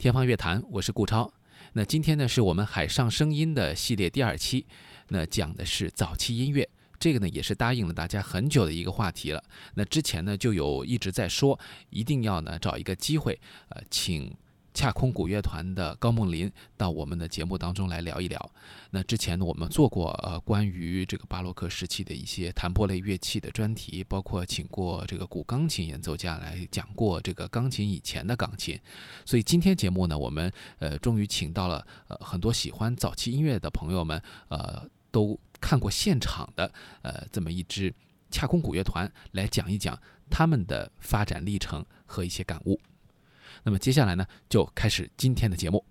天方乐坛，我是顾超。那今天呢，是我们海上声音的系列第二期，那讲的是早期音乐。这个呢，也是答应了大家很久的一个话题了。那之前呢，就有一直在说，一定要呢找一个机会，呃，请。恰空古乐团的高梦林到我们的节目当中来聊一聊。那之前呢，我们做过呃关于这个巴洛克时期的一些弹拨类乐器的专题，包括请过这个古钢琴演奏家来讲过这个钢琴以前的钢琴。所以今天节目呢，我们呃终于请到了呃很多喜欢早期音乐的朋友们，呃都看过现场的呃这么一支恰空古乐团来讲一讲他们的发展历程和一些感悟。那么接下来呢，就开始今天的节目。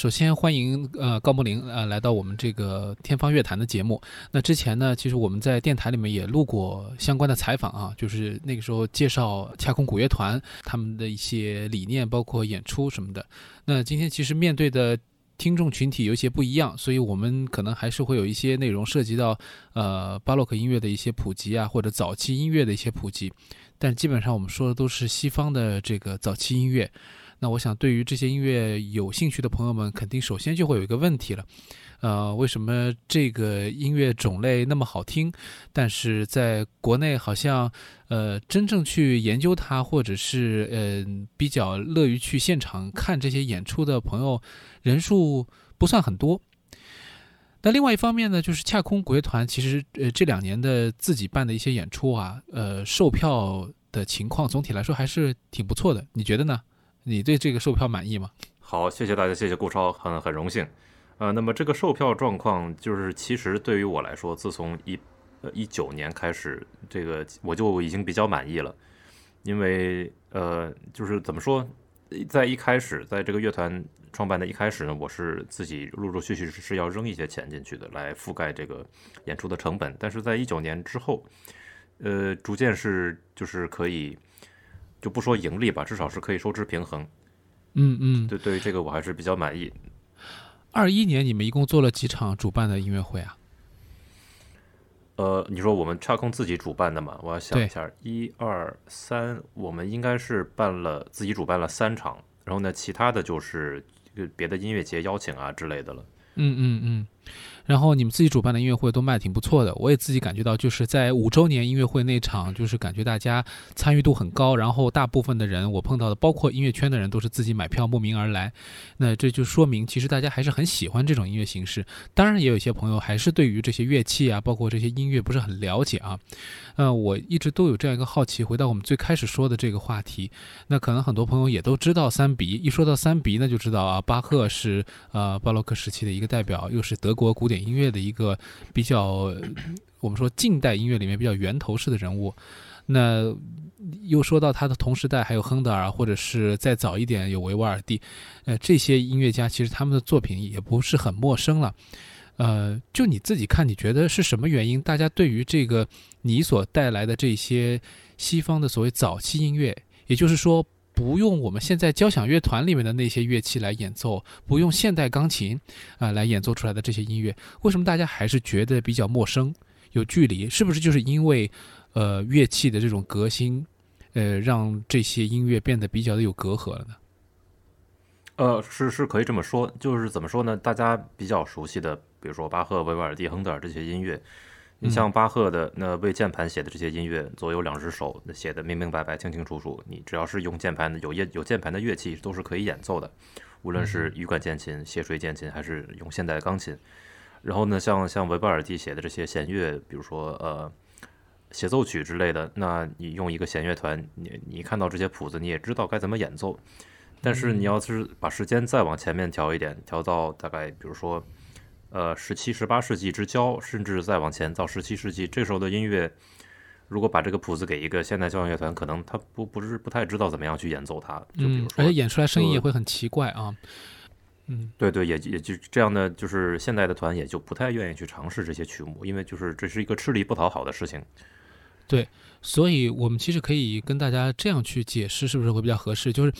首先欢迎呃高木玲呃来到我们这个天方乐坛的节目。那之前呢，其实我们在电台里面也录过相关的采访啊，就是那个时候介绍恰空古乐团他们的一些理念，包括演出什么的。那今天其实面对的听众群体有些不一样，所以我们可能还是会有一些内容涉及到呃巴洛克音乐的一些普及啊，或者早期音乐的一些普及。但基本上我们说的都是西方的这个早期音乐。那我想，对于这些音乐有兴趣的朋友们，肯定首先就会有一个问题了，呃，为什么这个音乐种类那么好听，但是在国内好像，呃，真正去研究它，或者是呃比较乐于去现场看这些演出的朋友，人数不算很多。那另外一方面呢，就是恰空国乐团其实呃这两年的自己办的一些演出啊，呃，售票的情况总体来说还是挺不错的，你觉得呢？你对这个售票满意吗？好，谢谢大家，谢谢顾超，很很荣幸。呃，那么这个售票状况，就是其实对于我来说，自从一呃一九年开始，这个我就已经比较满意了。因为呃，就是怎么说，在一开始，在这个乐团创办的一开始呢，我是自己陆陆续续是要扔一些钱进去的，来覆盖这个演出的成本。但是在一九年之后，呃，逐渐是就是可以。就不说盈利吧，至少是可以收支平衡。嗯嗯，对，对于这个我还是比较满意。二一年你们一共做了几场主办的音乐会啊？呃，你说我们差空自己主办的嘛？我要想一下，一二三，我们应该是办了自己主办了三场，然后呢，其他的就是别的音乐节邀请啊之类的了。嗯嗯嗯。然后你们自己主办的音乐会都卖挺不错的，我也自己感觉到，就是在五周年音乐会那场，就是感觉大家参与度很高，然后大部分的人我碰到的，包括音乐圈的人，都是自己买票慕名而来，那这就说明其实大家还是很喜欢这种音乐形式。当然，也有一些朋友还是对于这些乐器啊，包括这些音乐不是很了解啊。呃，我一直都有这样一个好奇，回到我们最开始说的这个话题，那可能很多朋友也都知道三鼻，一说到三鼻，那就知道啊，巴赫是呃巴洛克时期的一个代表，又是德国古典。音乐的一个比较，我们说近代音乐里面比较源头式的人物，那又说到他的同时代还有亨德尔，或者是再早一点有维瓦尔第，呃，这些音乐家其实他们的作品也不是很陌生了。呃，就你自己看，你觉得是什么原因？大家对于这个你所带来的这些西方的所谓早期音乐，也就是说。不用我们现在交响乐团里面的那些乐器来演奏，不用现代钢琴啊来演奏出来的这些音乐，为什么大家还是觉得比较陌生、有距离？是不是就是因为，呃，乐器的这种革新，呃，让这些音乐变得比较的有隔阂了呢？呃，是是可以这么说，就是怎么说呢？大家比较熟悉的，比如说巴赫、维瓦尔第、亨德尔这些音乐，你像巴赫的那为键盘写的这些音乐，左右两只手写的明明白白、清清楚楚，你只要是用键盘的有乐有键盘的乐器都是可以演奏的，无论是羽管键琴、斜锤键琴，还是用现代钢琴。然后呢，像像维瓦尔第写的这些弦乐，比如说呃协奏曲之类的，那你用一个弦乐团，你你看到这些谱子，你也知道该怎么演奏。但是你要是把时间再往前面调一点，调到大概比如说，呃，十七、十八世纪之交，甚至再往前到十七世纪，这时候的音乐，如果把这个谱子给一个现代交响乐团，可能他不不是不太知道怎么样去演奏它。就比如说，而且演出来声音也会很奇怪啊。嗯，对对，也也就这样的，就是现代的团也就不太愿意去尝试这些曲目，因为就是这是一个吃力不讨好的事情。对，所以我们其实可以跟大家这样去解释，是不是会比较合适？就是。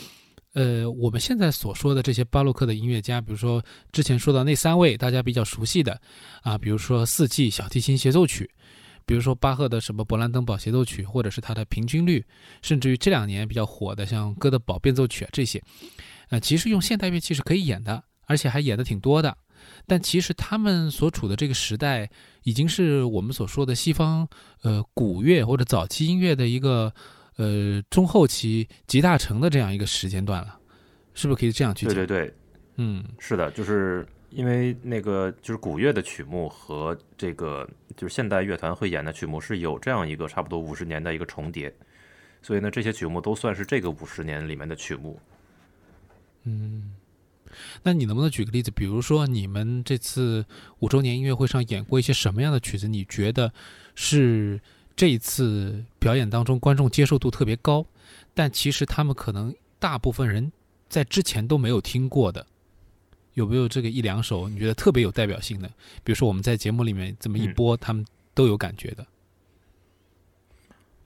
呃，我们现在所说的这些巴洛克的音乐家，比如说之前说到那三位大家比较熟悉的啊，比如说四季小提琴协奏曲，比如说巴赫的什么勃兰登堡协奏曲，或者是他的平均律，甚至于这两年比较火的像哥德堡变奏曲啊这些，呃，其实用现代乐器是可以演的，而且还演的挺多的。但其实他们所处的这个时代，已经是我们所说的西方呃古乐或者早期音乐的一个。呃，中后期集大成的这样一个时间段了，是不是可以这样去讲？对对对，嗯，是的，就是因为那个就是古乐的曲目和这个就是现代乐团会演的曲目是有这样一个差不多五十年的一个重叠，所以呢，这些曲目都算是这个五十年里面的曲目。嗯，那你能不能举个例子？比如说你们这次五周年音乐会上演过一些什么样的曲子？你觉得是？这一次表演当中，观众接受度特别高，但其实他们可能大部分人在之前都没有听过的，有没有这个一两首你觉得特别有代表性的？比如说我们在节目里面这么一播，他们都有感觉的。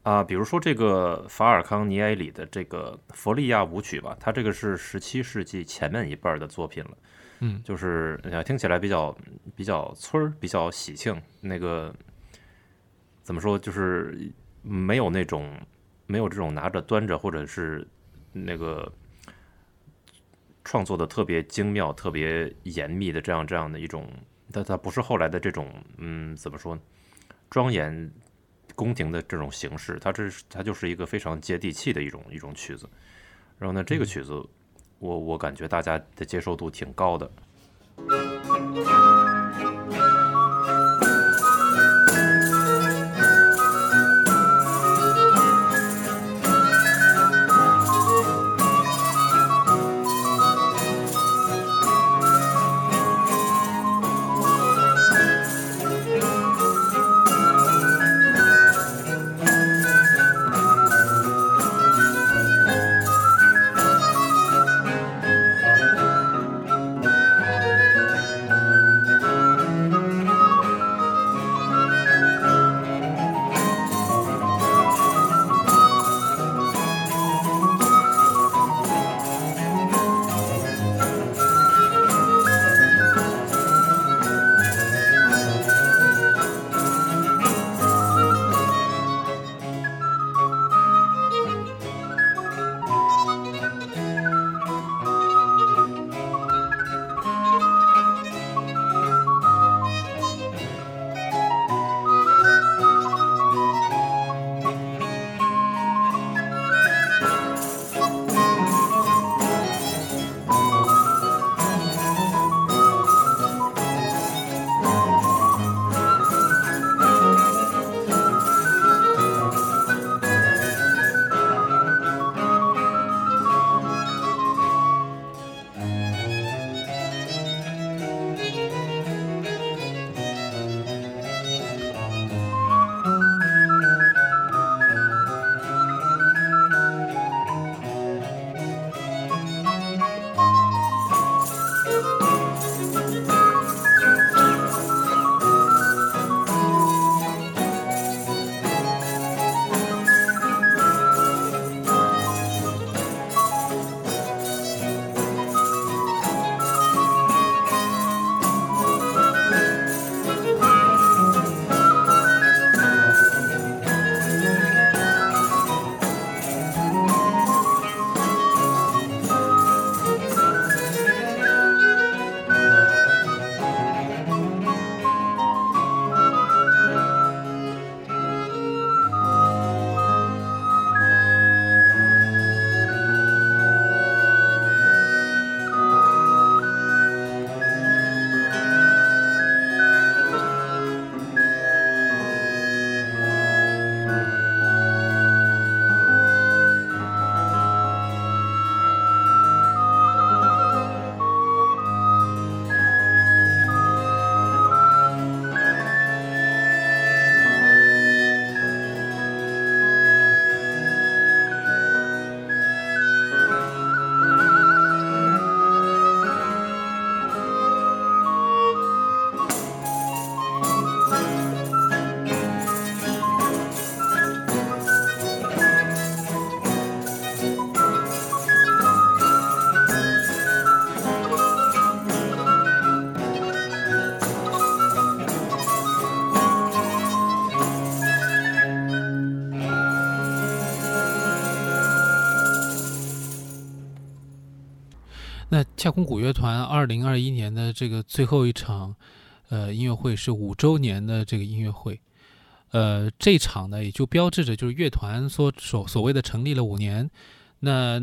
啊，比如说这个法尔康尼埃里的这个佛利亚舞曲吧，它这个是十七世纪前面一半的作品了，嗯，就是听起来比较比较村儿，比较喜庆那个。怎么说？就是没有那种没有这种拿着端着，或者是那个创作的特别精妙、特别严密的这样这样的一种，但它不是后来的这种嗯，怎么说庄严宫廷的这种形式，它这是它就是一个非常接地气的一种一种曲子。然后呢，这个曲子我我感觉大家的接受度挺高的。恰空古乐团二零二一年的这个最后一场，呃，音乐会是五周年的这个音乐会，呃，这场呢也就标志着就是乐团所所所谓的成立了五年。那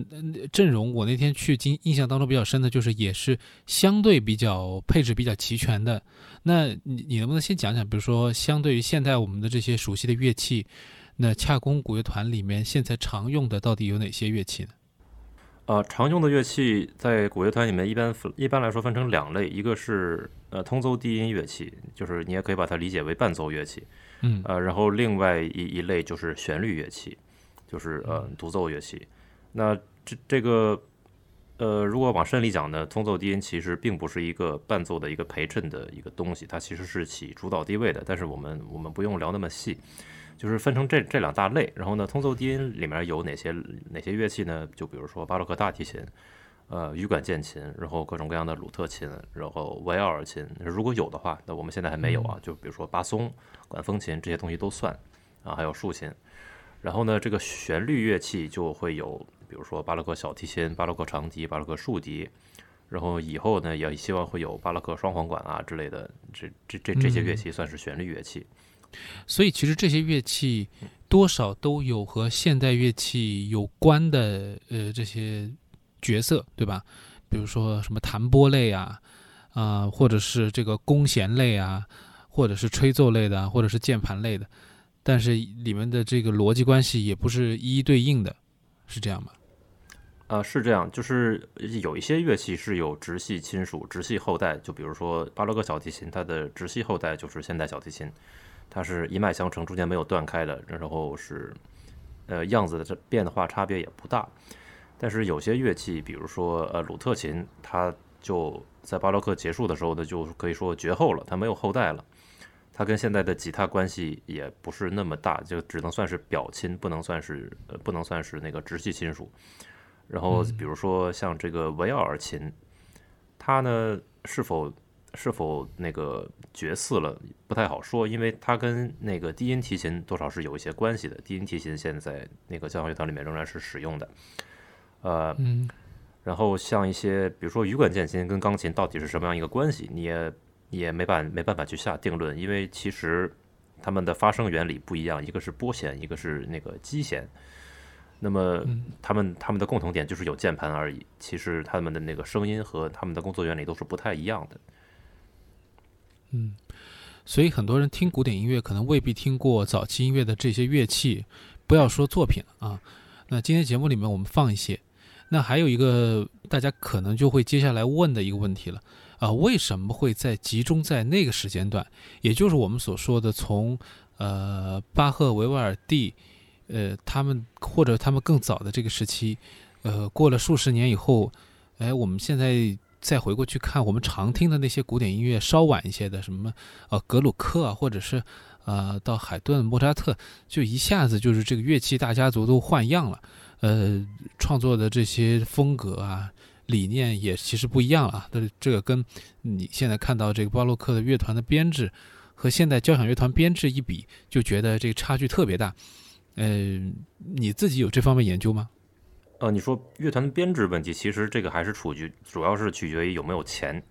阵容我那天去，印印象当中比较深的就是也是相对比较配置比较齐全的。那你你能不能先讲讲，比如说相对于现在我们的这些熟悉的乐器，那恰宫古乐团里面现在常用的到底有哪些乐器呢？呃，常用的乐器在古乐团里面一般分一般来说分成两类，一个是呃通奏低音乐器，就是你也可以把它理解为伴奏乐器，嗯，呃，然后另外一一类就是旋律乐器，就是呃独奏乐器。那这这个，呃，如果往深里讲呢，通奏低音其实并不是一个伴奏的一个陪衬的一个东西，它其实是起主导地位的。但是我们我们不用聊那么细，就是分成这这两大类。然后呢，通奏低音里面有哪些哪些乐器呢？就比如说巴洛克大提琴，呃，羽管键琴，然后各种各样的鲁特琴，然后维奥尔琴。如果有的话，那我们现在还没有啊。就比如说巴松、管风琴这些东西都算啊，还有竖琴。然后呢，这个旋律乐器就会有。比如说巴洛克小提琴、巴洛克长笛、巴洛克竖笛，然后以后呢也希望会有巴洛克双簧管啊之类的，这这这这些乐器算是旋律乐器。所以其实这些乐器多少都有和现代乐器有关的呃这些角色，对吧？比如说什么弹拨类啊，啊，或者是这个弓弦类啊，或者是吹奏类的，或者是键盘类的，但是里面的这个逻辑关系也不是一一对应的，是这样吗？啊，是这样，就是有一些乐器是有直系亲属、直系后代，就比如说巴洛克小提琴，它的直系后代就是现代小提琴，它是一脉相承，中间没有断开的，然后是，呃，样子的这变化差别也不大。但是有些乐器，比如说呃鲁特琴，它就在巴洛克结束的时候呢，就可以说绝后了，它没有后代了，它跟现在的吉他关系也不是那么大，就只能算是表亲，不能算是呃不能算是那个直系亲属。然后，比如说像这个维奥尔琴，它呢是否是否那个绝嗣了，不太好说，因为它跟那个低音提琴多少是有一些关系的。低音提琴现在那个交响乐团里面仍然是使用的，呃，嗯。然后像一些，比如说羽管键琴跟钢琴到底是什么样一个关系，你也也没办没办法去下定论，因为其实它们的发声原理不一样，一个是拨弦，一个是那个击弦。那么，他们他们的共同点就是有键盘而已。其实他们的那个声音和他们的工作原理都是不太一样的。嗯，所以很多人听古典音乐可能未必听过早期音乐的这些乐器，不要说作品了啊。那今天节目里面我们放一些。那还有一个大家可能就会接下来问的一个问题了啊，为什么会在集中在那个时间段？也就是我们所说的从呃巴赫、维瓦尔第。呃，他们或者他们更早的这个时期，呃，过了数十年以后，哎，我们现在再回过去看，我们常听的那些古典音乐，稍晚一些的，什么呃格鲁克啊，或者是呃到海顿、莫扎特，就一下子就是这个乐器大家族都换样了，呃，创作的这些风格啊、理念也其实不一样了。但是这个跟你现在看到这个巴洛克的乐团的编制和现代交响乐团编制一比，就觉得这个差距特别大。呃，你自己有这方面研究吗？呃，你说乐团的编制问题，其实这个还是处于主要是取决于有没有钱，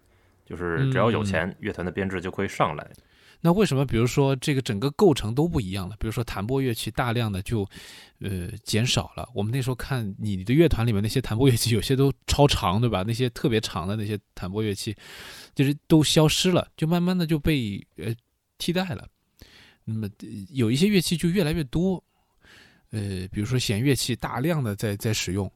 就是只要有钱，乐团的编制就可以上来。那为什么，比如说这个整个构成都不一样了？比如说弹拨乐器大量的就呃减少了。我们那时候看你的乐团里面那些弹拨乐器，有些都超长，对吧？那些特别长的那些弹拨乐器，就是都消失了，就慢慢的就被呃替代了。那么有一些乐器就越来越多。呃，比如说弦乐器大量的在在使用，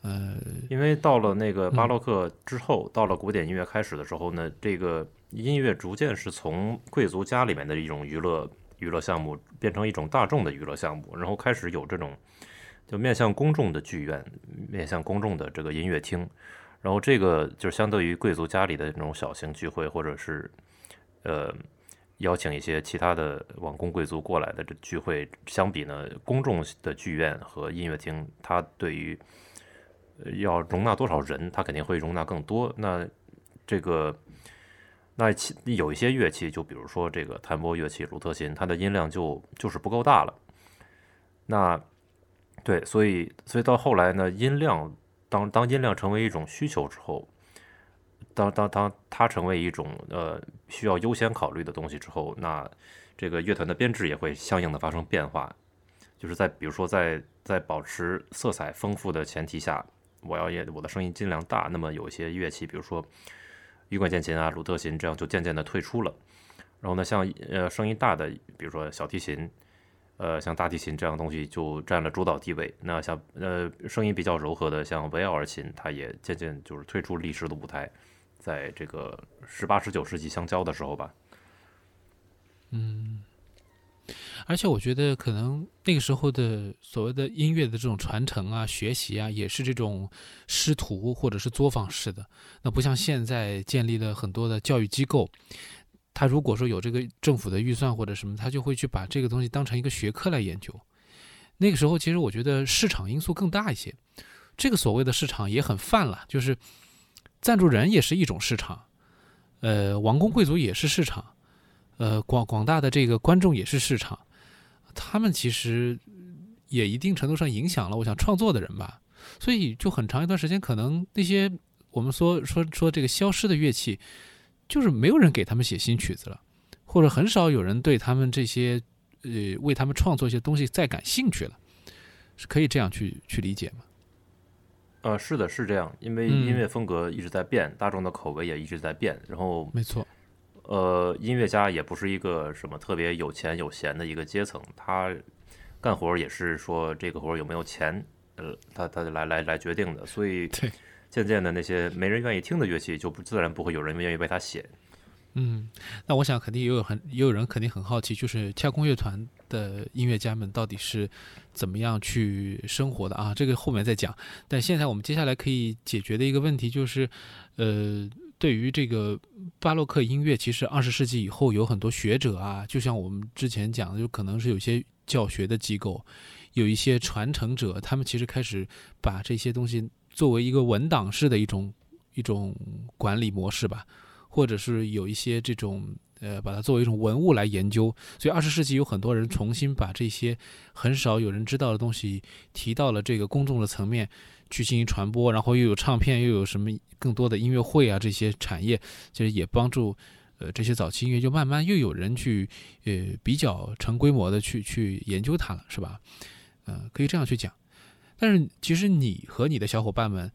呃，因为到了那个巴洛克之后，到了古典音乐开始的时候呢，这个音乐逐渐是从贵族家里面的一种娱乐娱乐项目变成一种大众的娱乐项目，然后开始有这种就面向公众的剧院，面向公众的这个音乐厅，然后这个就相对于贵族家里的那种小型聚会，或者是呃。邀请一些其他的王公贵族过来的这聚会相比呢，公众的剧院和音乐厅，它对于要容纳多少人，它肯定会容纳更多。那这个那其有一些乐器，就比如说这个弹拨乐器鲁特琴，它的音量就就是不够大了。那对，所以所以到后来呢，音量当当音量成为一种需求之后，当当当它成为一种呃需要优先考虑的东西之后，那这个乐团的编制也会相应的发生变化。就是在比如说在在保持色彩丰富的前提下，我要也我的声音尽量大，那么有一些乐器，比如说羽管键琴啊、鲁特琴，这样就渐渐的退出了。然后呢，像呃声音大的，比如说小提琴。呃，像大提琴这样东西就占了主导地位。那像呃声音比较柔和的，像维奥尔琴，它也渐渐就是退出历史的舞台，在这个十八、十九世纪相交的时候吧。嗯，而且我觉得可能那个时候的所谓的音乐的这种传承啊、学习啊，也是这种师徒或者是作坊式的。那不像现在建立了很多的教育机构。他如果说有这个政府的预算或者什么，他就会去把这个东西当成一个学科来研究。那个时候，其实我觉得市场因素更大一些。这个所谓的市场也很泛了，就是赞助人也是一种市场，呃，王公贵族也是市场，呃，广广大的这个观众也是市场。他们其实也一定程度上影响了我想创作的人吧。所以，就很长一段时间，可能那些我们说说说这个消失的乐器。就是没有人给他们写新曲子了，或者很少有人对他们这些，呃，为他们创作一些东西再感兴趣了，是可以这样去去理解吗？呃，是的，是这样，因为音乐风格一直在变，大众的口味也一直在变，然后没错，呃，音乐家也不是一个什么特别有钱有闲的一个阶层，他干活也是说这个活有没有钱，呃，他他来来来决定的，所以。渐渐的，那些没人愿意听的乐器，就不自然不会有人愿意为他写。嗯，那我想肯定也有很也有人肯定很好奇，就是恰空乐团的音乐家们到底是怎么样去生活的啊？这个后面再讲。但现在我们接下来可以解决的一个问题就是，呃，对于这个巴洛克音乐，其实二十世纪以后有很多学者啊，就像我们之前讲的，就可能是有些教学的机构，有一些传承者，他们其实开始把这些东西。作为一个文档式的一种一种管理模式吧，或者是有一些这种呃，把它作为一种文物来研究。所以二十世纪有很多人重新把这些很少有人知道的东西提到了这个公众的层面去进行传播，然后又有唱片，又有什么更多的音乐会啊这些产业，其实也帮助呃这些早期音乐就慢慢又有人去呃比较成规模的去去研究它了，是吧？呃，可以这样去讲。但是其实你和你的小伙伴们，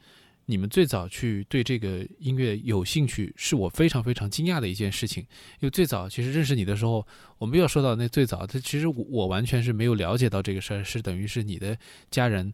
你们最早去对这个音乐有兴趣，是我非常非常惊讶的一件事情。因为最早其实认识你的时候，我们又要说到那最早，他其实我完全是没有了解到这个事儿，是等于是你的家人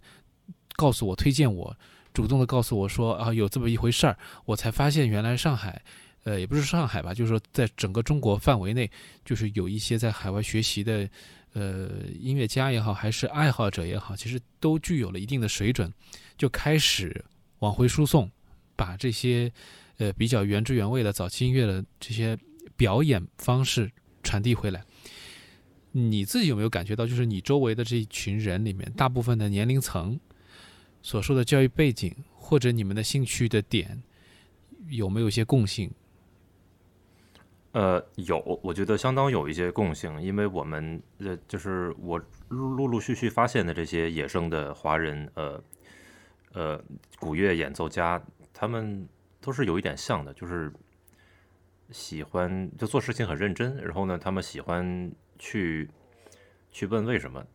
告诉我、推荐我、主动的告诉我说啊有这么一回事儿，我才发现原来上海，呃也不是上海吧，就是说在整个中国范围内，就是有一些在海外学习的。呃，音乐家也好，还是爱好者也好，其实都具有了一定的水准，就开始往回输送，把这些呃比较原汁原味的早期音乐的这些表演方式传递回来。你自己有没有感觉到，就是你周围的这一群人里面，大部分的年龄层所受的教育背景，或者你们的兴趣的点，有没有一些共性？呃，有，我觉得相当有一些共性，因为我们呃，就是我陆陆续续发现的这些野生的华人，呃，呃，古乐演奏家，他们都是有一点像的，就是喜欢就做事情很认真，然后呢，他们喜欢去去问为什么，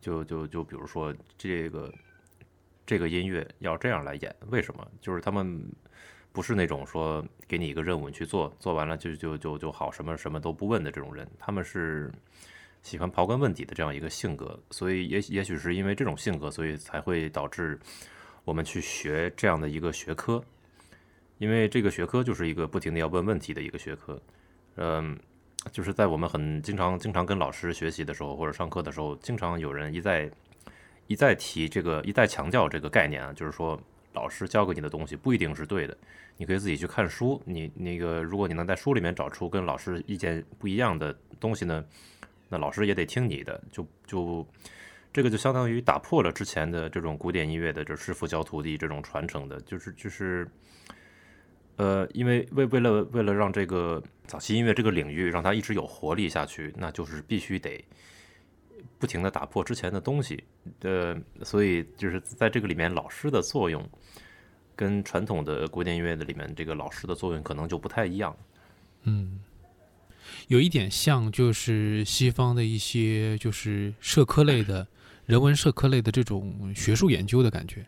就就就就比如说这个这个音乐要这样来演，为什么？就是他们。不是那种说给你一个任务你去做，做完了就就就就好，什么什么都不问的这种人，他们是喜欢刨根问底的这样一个性格，所以也也许是因为这种性格，所以才会导致我们去学这样的一个学科，因为这个学科就是一个不停的要问问题的一个学科，嗯，就是在我们很经常经常跟老师学习的时候或者上课的时候，经常有人一再一再提这个一再强调这个概念啊，就是说。老师教给你的东西不一定是对的，你可以自己去看书。你那个，如果你能在书里面找出跟老师意见不一样的东西呢，那老师也得听你的。就就这个就相当于打破了之前的这种古典音乐的这师傅教徒弟这种传承的，就是就是，呃，因为为为了为了让这个早期音乐这个领域让它一直有活力下去，那就是必须得不停的打破之前的东西，呃，所以就是在这个里面，老师的作用跟传统的古典音乐的里面这个老师的作用可能就不太一样。嗯，有一点像就是西方的一些就是社科类的人文社科类的这种学术研究的感觉。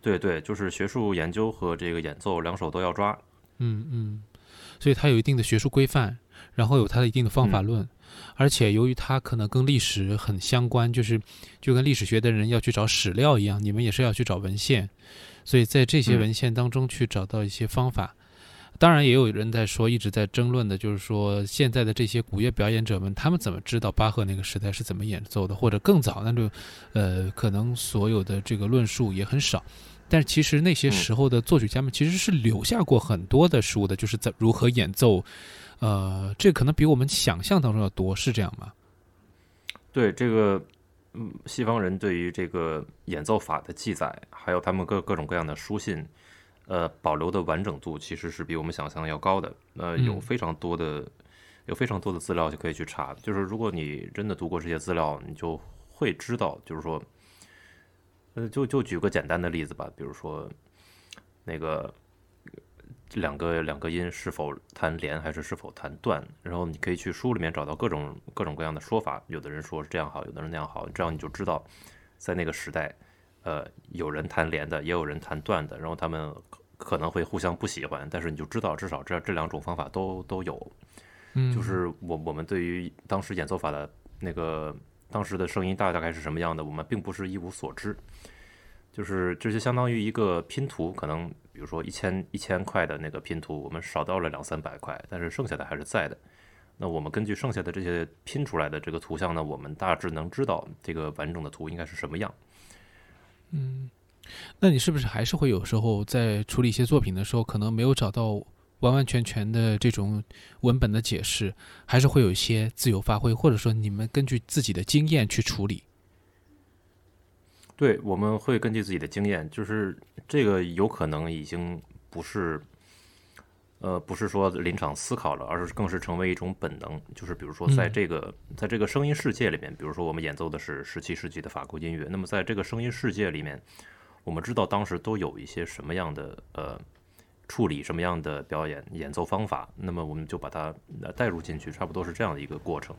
对对，就是学术研究和这个演奏两手都要抓。嗯嗯，所以它有一定的学术规范，然后有它的一定的方法论，而且由于它可能跟历史很相关，就是就跟历史学的人要去找史料一样，你们也是要去找文献，所以在这些文献当中去找到一些方法。当然，也有人在说，一直在争论的，就是说现在的这些古乐表演者们，他们怎么知道巴赫那个时代是怎么演奏的，或者更早那就，呃，可能所有的这个论述也很少。但是其实那些时候的作曲家们其实是留下过很多的书的，就是在如何演奏，呃，这可能比我们想象当中要多，是这样吗？对这个，嗯，西方人对于这个演奏法的记载，还有他们各各种各样的书信，呃，保留的完整度其实是比我们想象要高的。呃，有非常多的，有非常多的资料就可以去查。就是如果你真的读过这些资料，你就会知道，就是说。呃，就就举个简单的例子吧，比如说，那个两个两个音是否弹连还是是否弹断，然后你可以去书里面找到各种各种各样的说法，有的人说是这样好，有的人那样好，这样你就知道，在那个时代，呃，有人弹连的，也有人弹断的，然后他们可能会互相不喜欢，但是你就知道至少这这两种方法都都有，嗯，就是我我们对于当时演奏法的那个。当时的声音大大概是什么样的，我们并不是一无所知，就是这就相当于一个拼图，可能比如说一千一千块的那个拼图，我们少到了两三百块，但是剩下的还是在的。那我们根据剩下的这些拼出来的这个图像呢，我们大致能知道这个完整的图应该是什么样。嗯，那你是不是还是会有时候在处理一些作品的时候，可能没有找到？完完全全的这种文本的解释，还是会有一些自由发挥，或者说你们根据自己的经验去处理。对，我们会根据自己的经验，就是这个有可能已经不是，呃，不是说临场思考了，而是更是成为一种本能。就是比如说，在这个在这个声音世界里面，比如说我们演奏的是十七世纪的法国音乐，那么在这个声音世界里面，我们知道当时都有一些什么样的呃。处理什么样的表演演奏方法，那么我们就把它带入进去，差不多是这样的一个过程。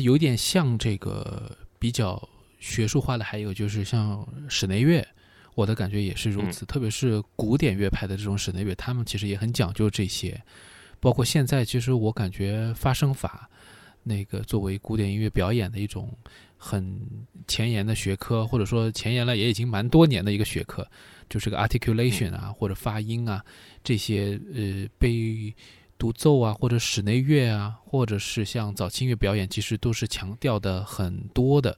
有点像这个比较学术化的，还有就是像室内乐，我的感觉也是如此。特别是古典乐派的这种室内乐，他们其实也很讲究这些。包括现在，其实我感觉发声法，那个作为古典音乐表演的一种很前沿的学科，或者说前沿了也已经蛮多年的一个学科，就是个 articulation 啊，或者发音啊这些呃被。独奏啊，或者室内乐啊，或者是像早期音乐表演，其实都是强调的很多的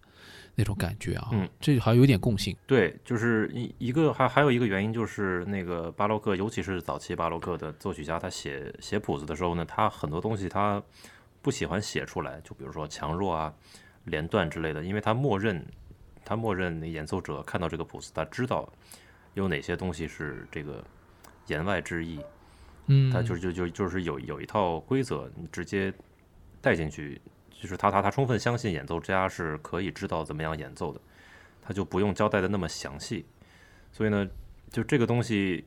那种感觉啊。嗯，这好像有点共性。对，就是一一个还还有一个原因就是那个巴洛克，尤其是早期巴洛克的作曲家，他写写谱子的时候呢，他很多东西他不喜欢写出来，就比如说强弱啊、连段之类的，因为他默认他默认那演奏者看到这个谱子，他知道有哪些东西是这个言外之意。嗯，他就就就就是有有一套规则，你直接带进去，就是他他他充分相信演奏家是可以知道怎么样演奏的，他就不用交代的那么详细。所以呢，就这个东西，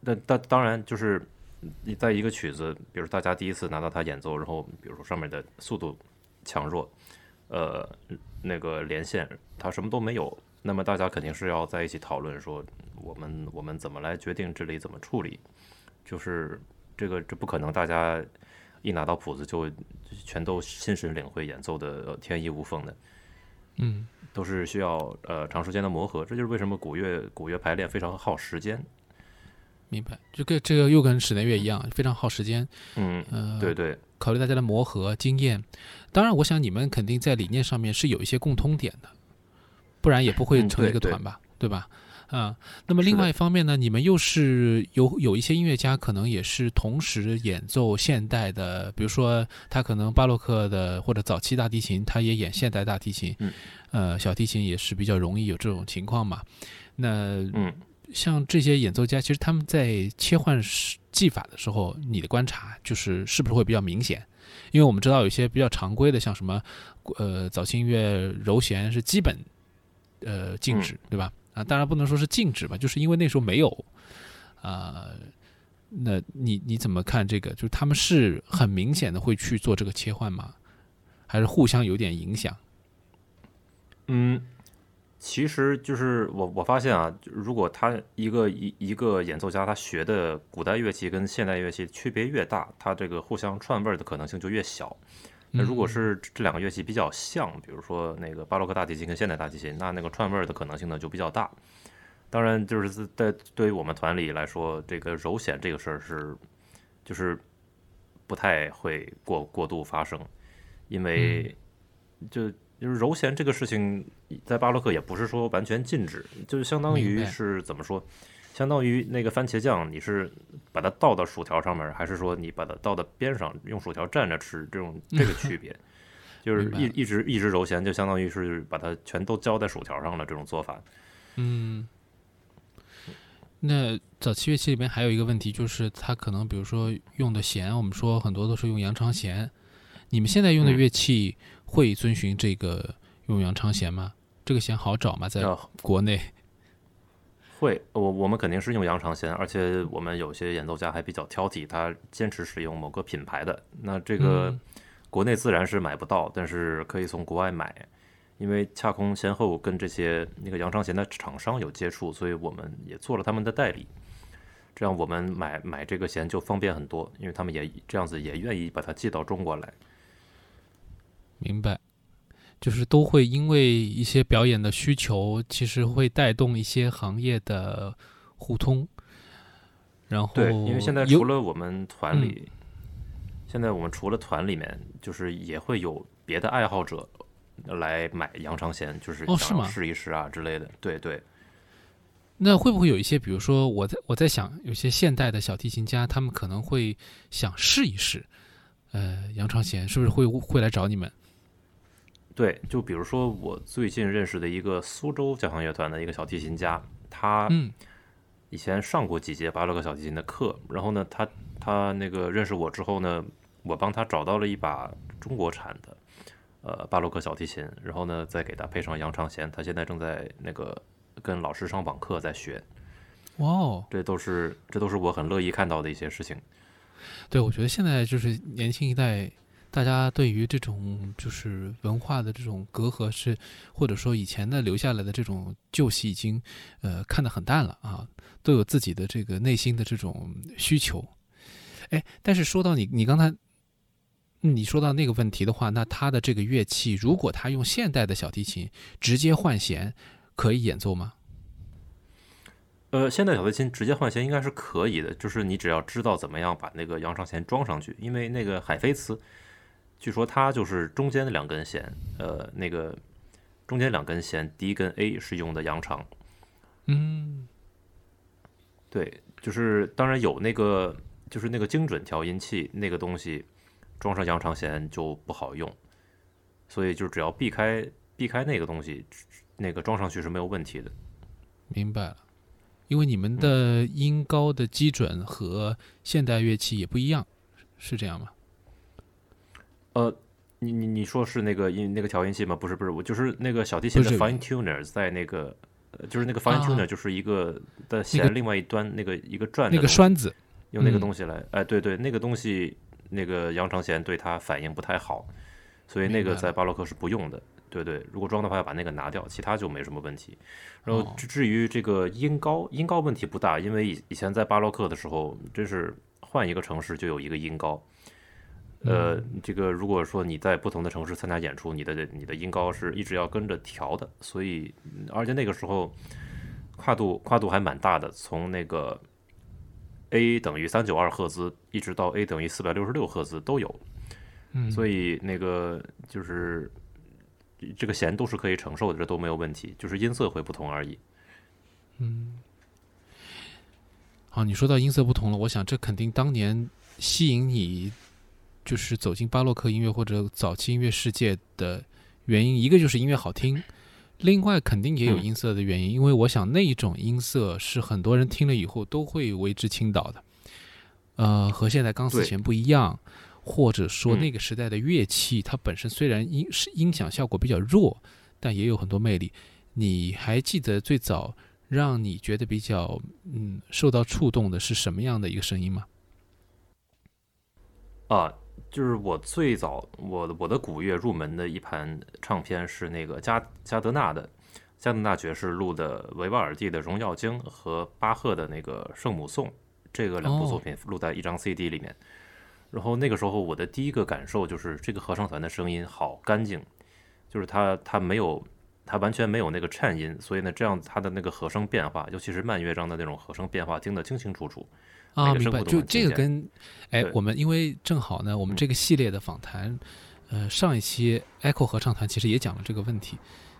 那当当然就是你在一个曲子，比如大家第一次拿到他演奏，然后比如说上面的速度强弱，呃，那个连线，他什么都没有，那么大家肯定是要在一起讨论说，我们我们怎么来决定这里怎么处理。就是这个，这不可能，大家一拿到谱子就全都心神领会，演奏的天衣无缝的，嗯，都是需要呃长时间的磨合。这就是为什么古乐古乐排练非常耗时间。明白，这个这个又跟室内乐一样，非常耗时间。嗯，呃，对对，考虑大家的磨合经验。当然，我想你们肯定在理念上面是有一些共通点的，不然也不会成一个团吧，对吧？啊，那么另外一方面呢，你们又是有有一些音乐家，可能也是同时演奏现代的，比如说他可能巴洛克的或者早期大提琴，他也演现代大提琴，嗯，呃，小提琴也是比较容易有这种情况嘛。那嗯，像这些演奏家，其实他们在切换技法的时候，你的观察就是是不是会比较明显？因为我们知道有些比较常规的，像什么呃早期音乐柔弦是基本呃静止，对吧？啊，当然不能说是禁止吧，就是因为那时候没有，啊，那你你怎么看这个？就是他们是很明显的会去做这个切换吗？还是互相有点影响？嗯，其实就是我我发现啊，如果他一个一一个演奏家他学的古代乐器跟现代乐器区别越大，他这个互相串味的可能性就越小。那如果是这两个乐器比较像，比如说那个巴洛克大提琴跟现代大提琴，那那个串味儿的可能性呢就比较大。当然，就是在对于我们团里来说，这个柔弦这个事儿是就是不太会过过度发生，因为就就是柔弦这个事情在巴洛克也不是说完全禁止，就是相当于是怎么说？相当于那个番茄酱，你是把它倒到薯条上面，还是说你把它倒到边上，用薯条蘸着吃？这种这个区别，就是一一直一直揉弦，就相当于是把它全都浇在薯条上了。这种做法，嗯。那早期乐器里面还有一个问题，就是它可能比如说用的弦，我们说很多都是用羊肠弦。你们现在用的乐器会遵循这个用羊肠弦吗？这个弦好找吗？在国内？会，我我们肯定是用羊肠弦，而且我们有些演奏家还比较挑剔，他坚持使用某个品牌的。那这个国内自然是买不到，但是可以从国外买，因为恰空先后跟这些那个羊肠弦的厂商有接触，所以我们也做了他们的代理。这样我们买买这个弦就方便很多，因为他们也这样子也愿意把它寄到中国来。明白。就是都会因为一些表演的需求，其实会带动一些行业的互通。然后，对，因为现在除了我们团里，现在我们除了团里面，就是也会有别的爱好者来买羊肠弦，就是想试一试啊之类的。对对。那会不会有一些，比如说我在我在想，有些现代的小提琴家，他们可能会想试一试，呃，羊肠弦是不是会会来找你们？对，就比如说我最近认识的一个苏州交响乐团的一个小提琴家，他以前上过几节巴洛克小提琴的课，然后呢，他他那个认识我之后呢，我帮他找到了一把中国产的呃巴洛克小提琴，然后呢，再给他配上羊肠弦，他现在正在那个跟老师上网课在学。哇哦，这都是这都是我很乐意看到的一些事情。对，我觉得现在就是年轻一代。大家对于这种就是文化的这种隔阂是，或者说以前的留下来的这种旧习已经呃看得很淡了啊，都有自己的这个内心的这种需求。哎，但是说到你，你刚才你说到那个问题的话，那他的这个乐器，如果他用现代的小提琴直接换弦，可以演奏吗？呃，现代小提琴直接换弦应该是可以的，就是你只要知道怎么样把那个扬长弦装上去，因为那个海飞丝，据说它就是中间的两根弦，呃，那个中间两根弦，第一根 A 是用的扬长，嗯，对，就是当然有那个就是那个精准调音器那个东西装上扬长弦就不好用，所以就只要避开避开那个东西，那个装上去是没有问题的。明白了。因为你们的音高的基准和现代乐器也不一样，是这样吗？呃，你你你说是那个音那个调音器吗？不是不是，我就是那个小提琴的 fine tuner 在那个，呃，就是那个 fine 啊 tuner 就是一个的弦另外一端那个一个转的那个栓子，用那个嗯东西来，哎，对对，那个东西那个扬长弦对它反应不太好，所以那个在巴洛克是不用的。对对，如果装的话要把那个拿掉，其他就没什么问题。然后哦至至于这个音高，音高问题不大，因为以以前在巴洛克的时候，真是换一个城市就有一个音高。呃，嗯这个如果说你在不同的城市参加演出，你的你的音高是一直要跟着调的，所以嗯而且那个时候跨度跨度还蛮大的，从那个 A 等于三九二赫兹一直到 A 等于四百六十六赫兹都有，嗯，所以那个就是这个弦都是可以承受的，这都没有问题，就是音色会不同而已。嗯。好，你说到音色不同了，我想这肯定当年吸引你就是走进巴洛克音乐或者早期音乐世界的原因，一个就是音乐好听，另外肯定也有嗯音色的原因，因为我想那一种音色是很多人听了以后都会为之倾倒的，呃，和现在钢丝对弦不一样，或者说嗯那个时代的乐器，它本身虽然音是音响效果比较弱，但也有很多魅力。你还记得最早让你觉得比较嗯受到触动的是什么样的一个声音吗？啊，就是我最早我的我的古乐入门的一盘唱片是那个加加德纳的加德纳爵士录的维瓦尔第的《荣耀经》和巴赫的那个《圣母颂》，这个两部作哦品录在一张 CD 里面。然后那个时候我的第一个感受就是这个合唱团的声音好干净，就是它它没有它完全没有那个颤音，所以呢这样它的那个和声变化，尤其是慢乐章的那种和声变化，听得清清楚楚。啊，明白，就这个跟，哎，我们因为正好呢，我们嗯。这个系列的访谈，呃，上一期 Echo 合唱团其实也讲了这个问题，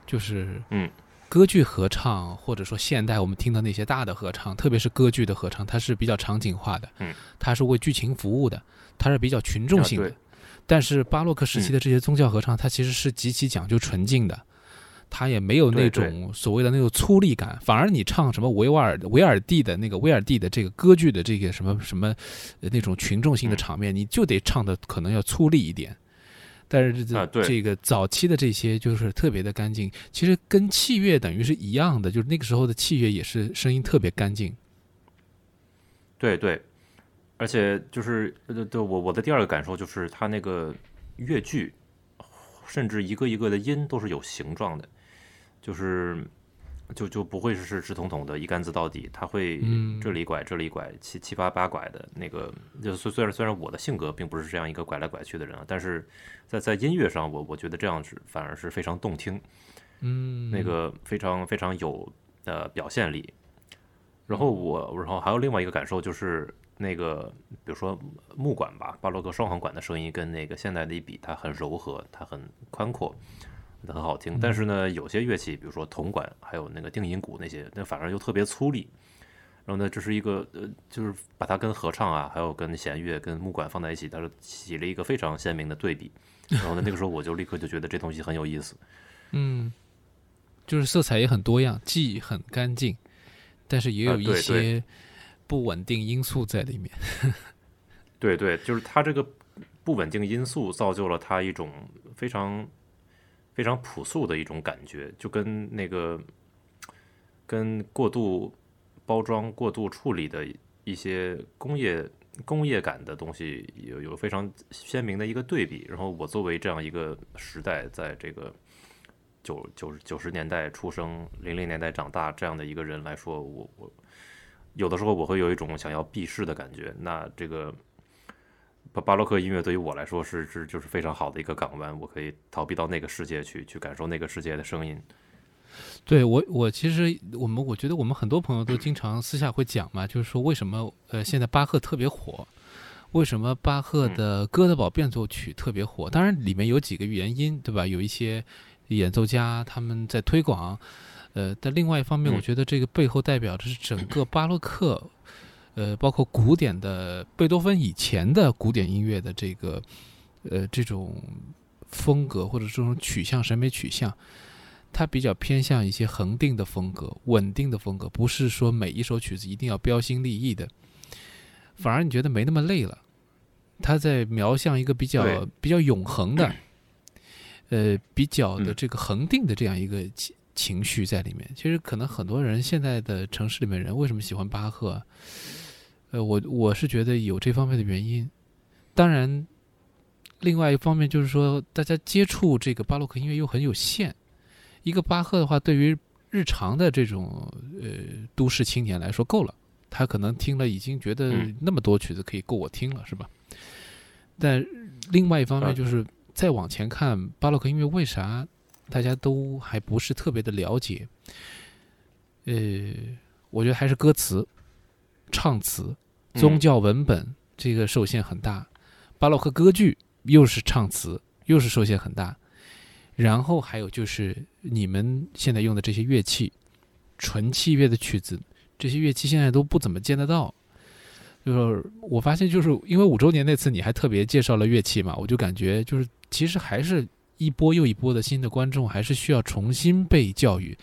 就是，嗯，歌剧合唱或者说现代我们听的那些大的合唱，特别是歌剧的合唱，它是比较场景化的，嗯，它是为剧情服务的，它是比较群众啊性的。对。但是巴洛克时期嗯。的这些宗教合唱，它其实是极其讲究纯净的，它也没有那对。对种所谓的那种粗粝感，反而你唱什么维瓦尔维尔蒂的那个威尔蒂的这个歌剧的这个什么什么呃那种群众性的嗯。场面，你就得唱的可能要粗粝一点。但是这、这个早期的这些就是特别的干净，其实跟器乐等于是一样的，就是那个时候的器乐也是声音特别干净。对对，而且就是呃，对我我的第二个感受就是它那个乐句，甚至一个一个的音都是有形状的，就是就就不会是是直统统的一竿子到底，他会嗯这里拐这里拐七七八八拐的那个。就虽虽然虽然我的性格并不是这样一个拐来拐去的人啊，但是在在音乐上我我觉得这样是反而是非常动听。嗯，那个非常非常有呃表现力。然后我，然后还有另外一个感受就是那个，比如说木管吧，巴洛克双簧管的声音跟那个现代的一比，它很柔和，它很宽阔，很好听。但是呢，有些乐器，比如说铜管，还有那个定音鼓那些，那反而又特别粗粝。然后呢，这是一个呃，就是把它跟合唱啊，还有跟弦乐、跟木管放在一起，它是起了一个非常鲜明的对比。然后呢，那个时候我就立刻就觉得这东西很有意思。嗯，就是色彩也很多样，既很干净，但是也有一些不稳定因素在里面。对对，就是它这个不稳定因素造就了它一种非常非常朴素的一种感觉，就跟那个跟过度包装、过度处理的一些工业工业感的东西有有非常鲜明的一个对比。然后我作为这样一个时代，在这个九九九十年代出生、零零年代长大这样的一个人来说，我我有的时候我会有一种想要避世的感觉。那这个巴巴洛克音乐对于我来说是是就是非常好的一个港湾，我可以逃避到那个世界去，去感受那个世界的声音。对我，我其实我们我觉得我们很多朋友都经常私下会讲嘛，就是说为什么呃现在巴赫特别火，为什么巴赫的《哥德堡变奏曲》特别火？当然里面有几个原因，对吧？有一些演奏家他们在推广，呃，但另外一方面，我觉得这个背后代表的是整个巴洛克，呃，包括古典的贝多芬以前的古典音乐的这个呃这种风格或者这种取向审美取向。它比较偏向一些恒定的风格、稳定的风格，不是说每一首曲子一定要标新立异的，反而你觉得没那么累了。他在描向一个比较比较永恒的，呃，比较的这个恒定的这样一个情情绪在里面。其实可能很多人现在的城市里面人为什么喜欢巴赫？呃，我我是觉得有这方面的原因。当然，另外一方面就是说，大家接触这个巴洛克音乐又很有限。一个巴赫的话，对于日常的这种呃都市青年来说够了，他可能听了已经觉得那么多曲子可以够我听了，是吧？但另外一方面就是再往前看，巴洛克音乐为啥大家都还不是特别的了解？呃，我觉得还是歌词、唱词、宗教文本这个受限很大。巴洛克歌剧又是唱词，又是受限很大。然后还有就是你们现在用的这些乐器，纯器乐的曲子，这些乐器现在都不怎么见得到。就是我发现，就是因为五周年那次你还特别介绍了乐器嘛，我就感觉就是其实还是一波又一波的新的观众还是需要重新被教育，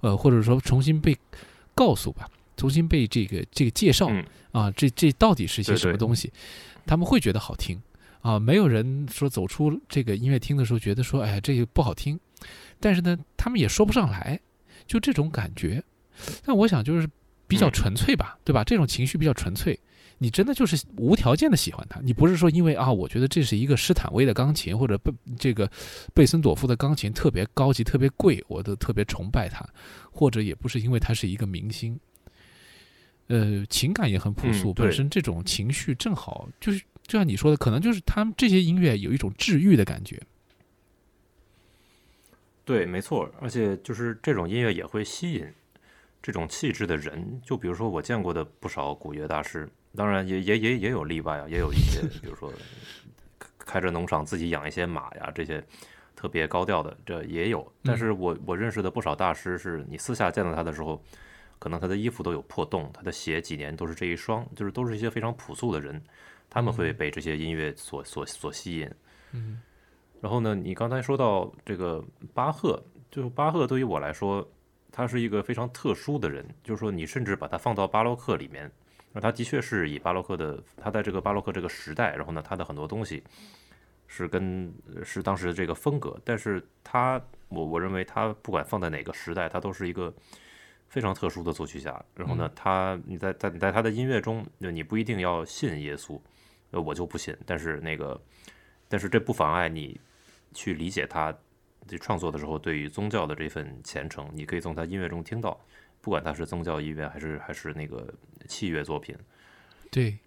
呃，或者说重新被告诉吧，重新被这个这个介绍啊，这这到底是些什么东西，他们会觉得好听。啊，没有人说走出这个音乐厅的时候觉得说，哎，这个不好听，但是呢，他们也说不上来，就这种感觉。但我想就是比较纯粹吧，对吧？这种情绪比较纯粹，你真的就是无条件的喜欢它，你不是说因为啊，我觉得这是一个施坦威的钢琴或者贝这个贝森朵夫的钢琴特别高级、特别贵，我都特别崇拜它，或者也不是因为他是一个明星，呃，情感也很朴素，本身这种情绪正好就是。就像你说的，可能就是他们这些音乐有一种治愈的感觉。对，没错，而且就是这种音乐也会吸引这种气质的人。就比如说我见过的不少古乐大师，当然也也也也有例外啊，也有一些，比如说开着农场自己养一些马呀，这些特别高调的，这也有。但是我我认识的不少大师，是你私下见到他的时候，可能他的衣服都有破洞，他的鞋几年都是这一双，就是都是一些非常朴素的人。他们会被这些音乐所所所吸引，嗯，然后呢，你刚才说到这个巴赫，就是巴赫对于我来说，他是一个非常特殊的人，就是说你甚至把他放到巴洛克里面，那他的确是以巴洛克的，他在这个巴洛克这个时代，然后呢，他的很多东西是跟是当时的这个风格，但是他我我认为他不管放在哪个时代，他都是一个。非常特殊的作曲家，然后呢，他你在在在他的音乐中，就你不一定要信耶稣，呃，我就不信。但是那个，但是这不妨碍你去理解他这创作的时候对于宗教的这份虔诚。你可以从他音乐中听到，不管他是宗教音乐还是还是那个器乐作品。对，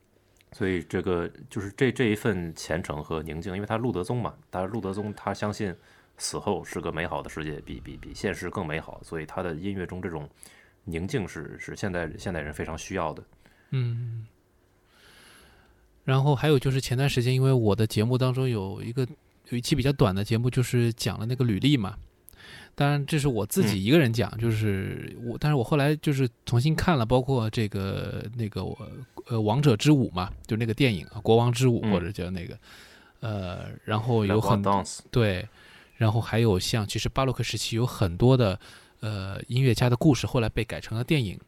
所以这个就是这这一份虔诚和宁静，因为他路德宗嘛，他路德宗他相信。死后是个美好的世界，比比比现实更美好，所以他的音乐中这种宁静是是现代现代人非常需要的。嗯，然后还有就是前段时间，因为我的节目当中有一个有一期比较短的节目，就是讲了那个履历嘛。当然这是我自己一个人讲，就是我，但是我后来就是重新看了，包括这个那个我呃王者之舞嘛，就那个电影啊，国王之舞或者叫那个呃，然后有很对。然后还有像，其实巴洛克时期有很多的，呃，音乐家的故事，后来被改成了电影，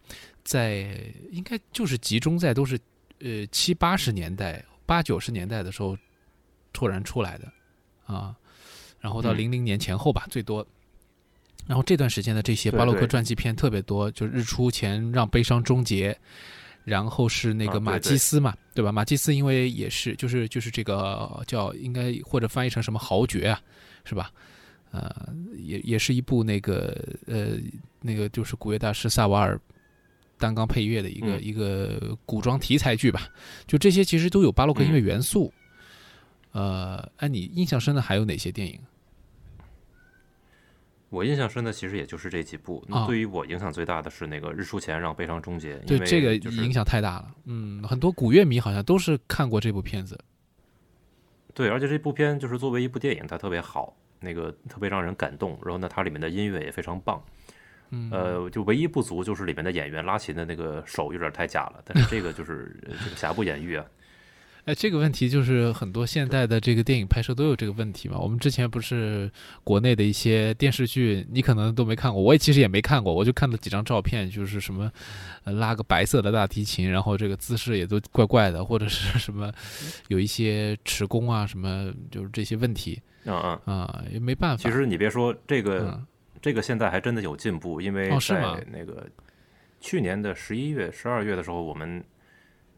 在应该就是集中在都是，呃，七八十年代、八九十年代的时候突然出来的，啊，然后到零零年前后吧，最多。然后这段时间的这些巴洛克传记片特别多，就日出前让悲伤终结，然后是那个马基斯嘛，对吧？马基斯因为也是就是就是这个叫应该或者翻译成什么豪爵啊，是吧？呃，也也是一部那个呃那个就是古乐大师萨瓦尔担纲配乐的一个、嗯一个古装题材剧吧。就这些其实都有巴洛克音乐元素。呃，哎，你印象深的还有哪些电影？我印象深的其实也就是这几部。那啊对于我影响最大的是那个《日出前让悲伤终结》，对这个就是影响太大了。嗯，很多古乐迷好像都是看过这部片子。对，而且这部片就是作为一部电影，它特别好，那个特别让人感动。然后呢，它里面的音乐也非常棒。嗯，呃，就唯一不足就是里面的演员拉琴的那个手有点太假了，但是这个就是呃这个瑕不掩瑜啊。哎，这个问题就是很多现代的这个电影拍摄都有这个问题嘛。我们之前不是国内的一些电视剧，你可能都没看过，我也其实也没看过，我就看了几张照片，就是什么，呃，拉个白色的大提琴，然后这个姿势也都怪怪的，或者是什么有一些持弓啊，什么就是这些问题嗯嗯，啊，也没办法。其实你别说这个，嗯这个现在还真的有进步，因为哦是吗在那个去年的十一月、十二月的时候，我们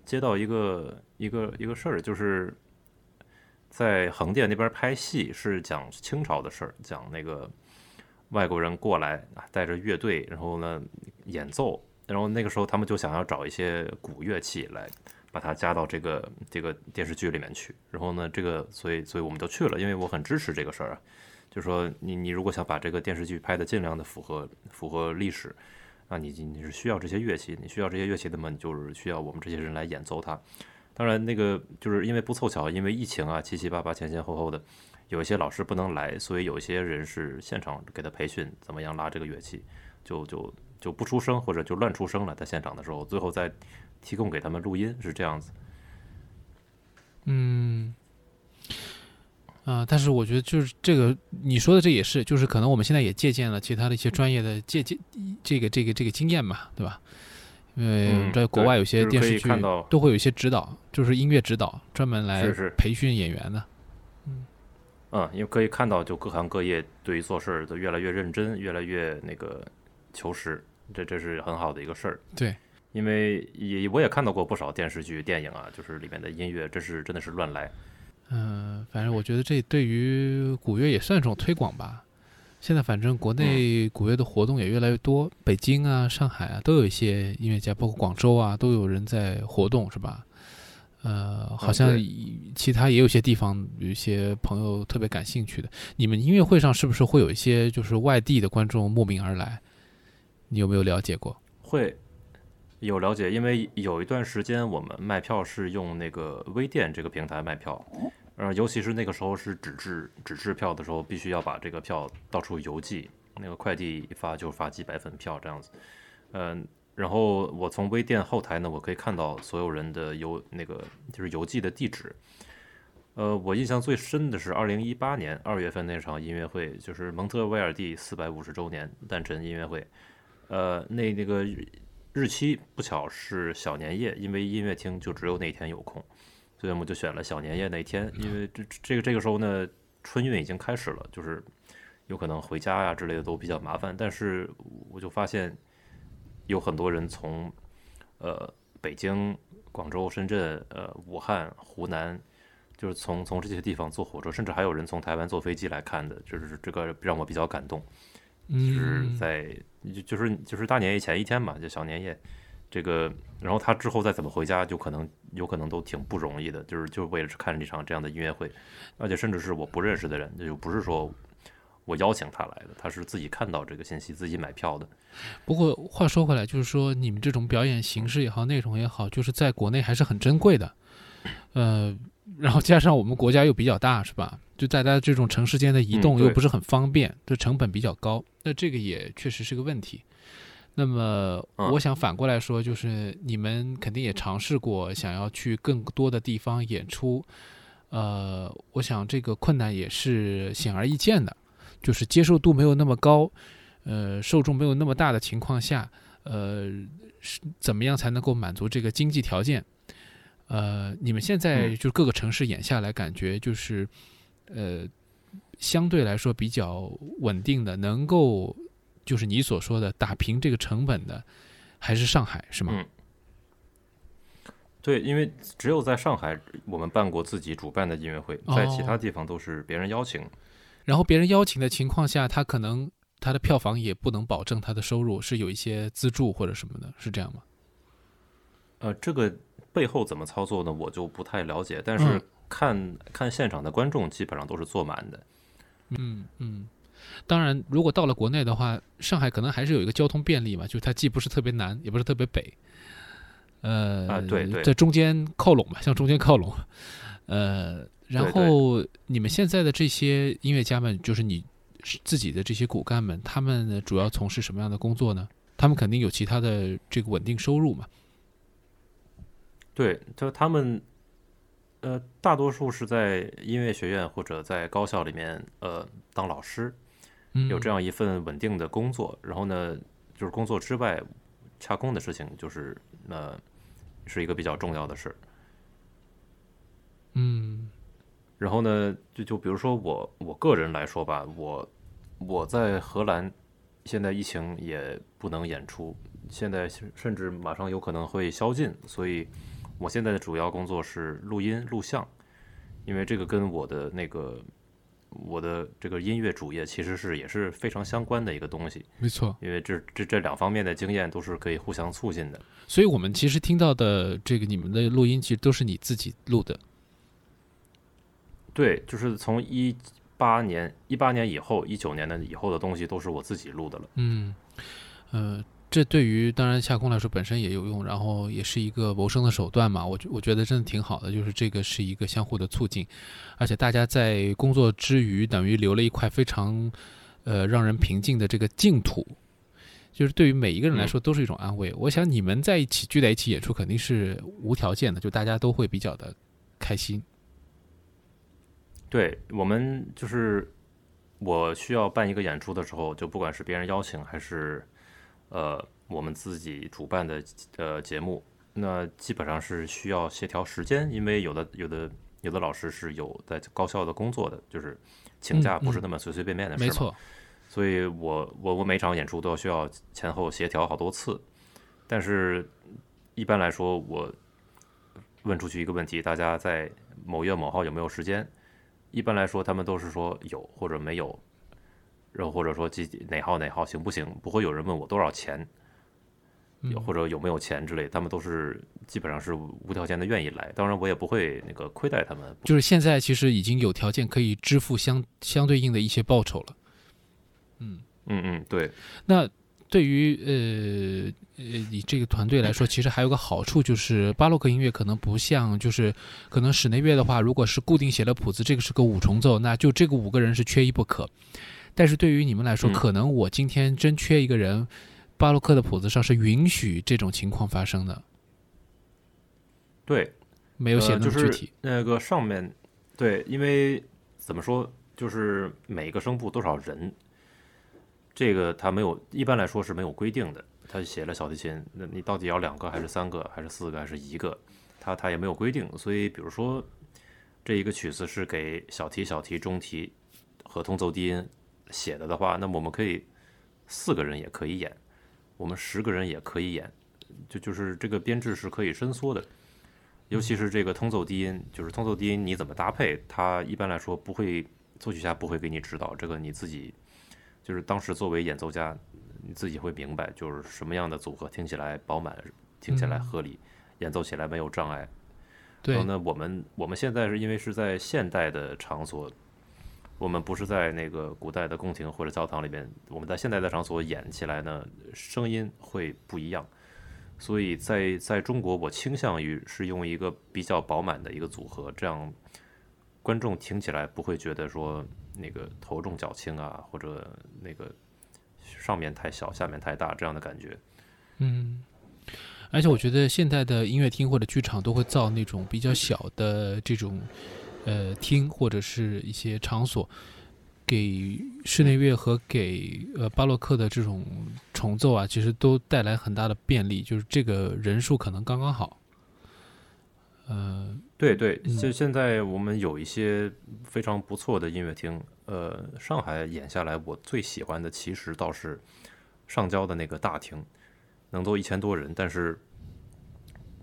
接到一个一个一个事儿，就是在横店那边拍戏，是讲清朝的事儿，讲那个外国人过来啊，带着乐队，然后呢演奏，然后那个时候他们就想要找一些古乐器来。把它加到这个这个电视剧里面去，然后呢，这个所以所以我们就去了，因为我很支持这个事儿啊，就说你你如果想把这个电视剧拍的尽量的符合符合历史，啊，你你是需要这些乐器，你需要这些乐器，那么你就是需要我们这些人来演奏它。当然，那个就是因为不凑巧，因为疫情啊，七七八八前前后后的，有一些老师不能来，所以有一些人是现场给他培训怎么样拉这个乐器，就就就不出声或者就乱出声了，在现场的时候，最后再提供给他们录音是这样子。嗯，啊、但是我觉得就是这个你说的这也是，就是可能我们现在也借鉴了其他的一些专业的借鉴这个这个这个经验嘛，对吧？因为在国外有些电视剧都会有一些指导，就是音乐指导，专门来培训演员的。嗯，因为可以看到，就各行各业对于做事儿都越来越认真，越来越那个求实，这这是很好的一个事儿。对，因为也我也看到过不少电视剧、电影啊，就是里面的音乐，真是真的是乱来。嗯、反正我觉得这对于古乐也算一种推广吧。现在反正国嗯内古乐的活动也越来越多，北京啊、上海啊都有一些音乐家，包括广州啊都有人在活动，是吧？呃，好像其他也有些地方有一些朋友特别感兴趣的。你们音乐会上是不是会有一些就是外地的观众慕名而来？你有没有了解过？会有了解，因为有一段时间我们卖票是用那个微店这个平台卖票，呃，尤其是那个时候是纸质纸质票的时候，必须要把这个票到处邮寄，那个快递一发就发几百份票这样子，嗯、然后我从微店后台呢，我可以看到所有人的邮那个就是邮寄的地址。呃，我印象最深的是二零一八年二月份那场音乐会，就是蒙特威尔第四百五十周年诞辰音乐会。呃，那那个日期不巧是小年夜，因为音乐厅就只有那天有空，所以我们就选了小年夜那天。因为这这个这个时候呢，春运已经开始了，就是有可能回家呀、之类的都比较麻烦。但是我就发现有很多人从呃北京、广州、深圳、呃武汉、湖南。就是从从这些地方坐火车，甚至还有人从台湾坐飞机来看的，就是这个让我比较感动。就是嗯，在就就是就是大年夜前一天嘛，就小年夜，这个，然后他之后再怎么回家，就可能有可能都挺不容易的，就是就是为了看这场这样的音乐会，而且甚至是我不认识的人，这就不是说我邀请他来的，他是自己看到这个信息自己买票的。不过话说回来，就是说你们这种表演形式也好，内容也好，就是在国内还是很珍贵的。呃，然后加上我们国家又比较大，是吧？就大家这种城市间的移动又不是很方便，这成本比较高，那这个也确实是个问题。那么嗯我想反过来说，就是你们肯定也尝试过想要去更多的地方演出，呃，我想这个困难也是显而易见的，就是接受度没有那么高，呃，受众没有那么大的情况下，呃，是怎么样才能够满足这个经济条件？呃，你们现在嗯就各个城市演下来，感觉就是，呃，相对来说比较稳定的，能够就是你所说的打平这个成本的，还是上海是吗？嗯对，因为只有在上海我们办过自己主办的音乐会，在其他地方都是别人邀请。然后别人邀请的情况下，他可能他的票房也不能保证他的收入，是有一些资助或者什么的，是这样吗？呃，这个背后怎么操作呢？我就不太了解。但是看看现场的观众基本上都是坐满的。嗯嗯。当然，如果到了国内的话，上海可能还是有一个交通便利嘛，就是它既不是特别南，也不是特别北，呃，啊对对，在中间靠拢嘛，向中间靠拢。呃，然后你们现在的这些音乐家们，就是你自己的这些骨干们，他们主要从事什么样的工作呢？他们肯定有其他的这个稳定收入嘛？对，就他们，呃，大多数是在音乐学院或者在高校里面，呃，当老师。有这样一份稳定的工作，然后呢，就是工作之外洽工的事情，就是呃，是一个比较重要的事。嗯，然后呢，就就比如说我我个人来说吧，我我在荷兰，现在疫情也不能演出，现在甚至马上有可能会宵禁，所以我现在的主要工作是录音录像，因为这个跟我的那个。我的这个音乐主业其实是也是非常相关的一个东西，没错，因为这这这两方面的经验都是可以互相促进的。所以，我们其实听到的这个你们的录音，其实都是你自己录的。对，就是从一八年、一八年以后、一九年的以后的东西，都是我自己录的了。嗯，呃。这对于当然下空来说本身也有用，然后也是一个谋生的手段嘛。我我觉得真的挺好的，就是这个是一个相互的促进，而且大家在工作之余，等于留了一块非常呃让人平静的这个净土，就是对于每一个人来说都是一种安慰。我想你们在一起聚在一起演出肯定是无条件的，就大家都会比较的开心。对我们就是我需要办一个演出的时候，就不管是别人邀请还是。呃，我们自己主办的呃节目，那基本上是需要协调时间，因为有的有的有的老师是有在高校的工作的，就是请假不是那么随随便便的事没错，所以我我我每场演出都需要前后协调好多次，但是一般来说，我问出去一个问题，大家在某月某号有没有时间？一般来说，他们都是说有或者没有。然后或者说几哪号哪号行不行？不会有人问我多少钱，或者有没有钱之类，他们都是基本上是无条件的愿意来。当然我也不会那个亏待他们。就是现在其实已经有条件可以支付相相对应的一些报酬了。嗯嗯嗯，对。那对于呃呃你这个团队来说，其实还有个好处就是巴洛克音乐可能不像就是可能室内乐的话，如果是固定写了谱子，这个是个五重奏，那就这个五个人是缺一不可。但是对于你们来说，可能我今天真缺一个人，巴洛克的谱子上是允许这种情况发生的。对，没有写那么具体。那个上面，对，因为怎么说，就是每个声部多少人，这个他没有，一般来说是没有规定的。他写了小提琴，那你到底要两个还是三个，还是四个，还是一个？他他也没有规定。所以，比如说这一个曲子是给小提、小提、中提合同奏低音。写的的话，那么我们可以四个人也可以演，我们十个人也可以演，就就是这个编制是可以伸缩的。尤其是这个通奏低音，就是通奏低音你怎么搭配，它一般来说不会作曲家不会给你指导，这个你自己就是当时作为演奏家，你自己会明白，就是什么样的组合听起来饱满，听起来合理，演奏起来没有障碍。对。那我们我们现在是因为是在现代的场所。我们不是在那个古代的宫廷或者教堂里边，我们在现代的场所演起来呢，声音会不一样。所以在在中国，我倾向于是用一个比较饱满的一个组合，这样观众听起来不会觉得说那个头重脚轻啊，或者那个上面太小，下面太大这样的感觉。嗯，而且我觉得现代的音乐厅或者剧场都会造那种比较小的这种。呃，厅或者是一些场所，给室内乐和给呃巴洛克的这种重奏啊，其实都带来很大的便利，就是这个人数可能刚刚好。呃，对对，就现在我们有一些非常不错的音乐厅，呃，上海演下来，我最喜欢的其实倒是上交的那个大厅，能坐一千多人，但是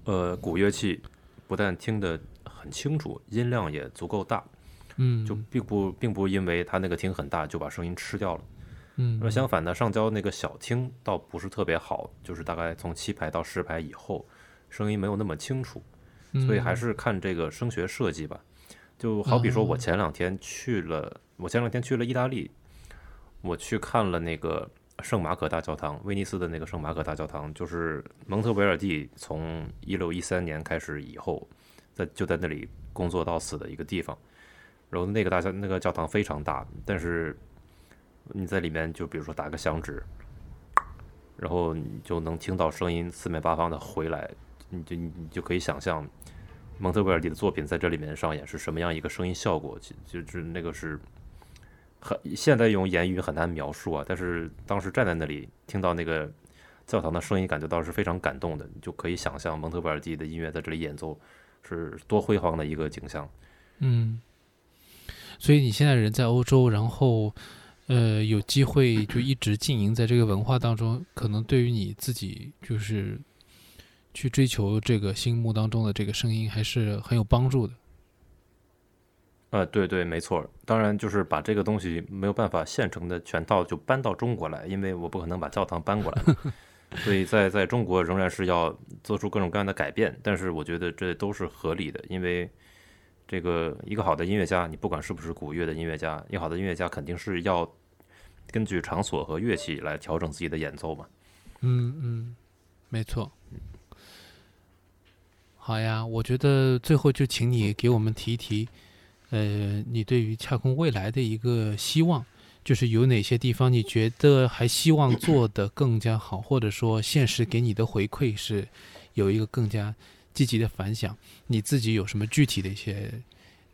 呃，古乐器。不但听得很清楚，音量也足够大，嗯，就并不并不因为它那个厅很大就把声音吃掉了。嗯，那相反呢，上交那个小厅倒不是特别好，就是大概从七排到十排以后，声音没有那么清楚，所以还嗯是看这个声学设计吧。就好比说，我哦。前两天去了，我前两天去了意大利，我去看了那个圣马可大教堂，威尼斯的那个圣马可大教堂，就是蒙特维尔第从一六一三年开始以后，在就在那里工作到死的一个地方。然后那个大教那个教堂非常大，但是你在里面就比如说打个响指，然后你就能听到声音四面八方的回来，你就你就可以想象蒙特维尔第的作品在这里面上演是什么样一个声音效果，就就是那个是很现在用言语很难描述啊，但是当时站在那里听到那个教堂的声音，感觉到是非常感动的，你就可以想象蒙特维尔第的音乐在这里演奏是多辉煌的一个景象。嗯，所以你现在人在欧洲，然后呃有机会就一直经营在这个文化当中，可能对于你自己就是去追求这个心目当中的这个声音，还是很有帮助的。呃，对对，没错。当然，就是把这个东西没有办法现成的全套就搬到中国来，因为我不可能把教堂搬过来嘛，所以在在中国仍然是要做出各种各样的改变。但是我觉得这都是合理的，因为这个一个好的音乐家，你不管是不是古乐的音乐家，一个好的音乐家肯定是要根据场所和乐器来调整自己的演奏嘛。嗯嗯，没错。好呀，我觉得最后就请你给我们提一提，呃，你对于恰空未来的一个希望，就是有哪些地方你觉得还希望做得更加好，或者说现实给你的回馈是有一个更加积极的反响，你自己有什么具体的一些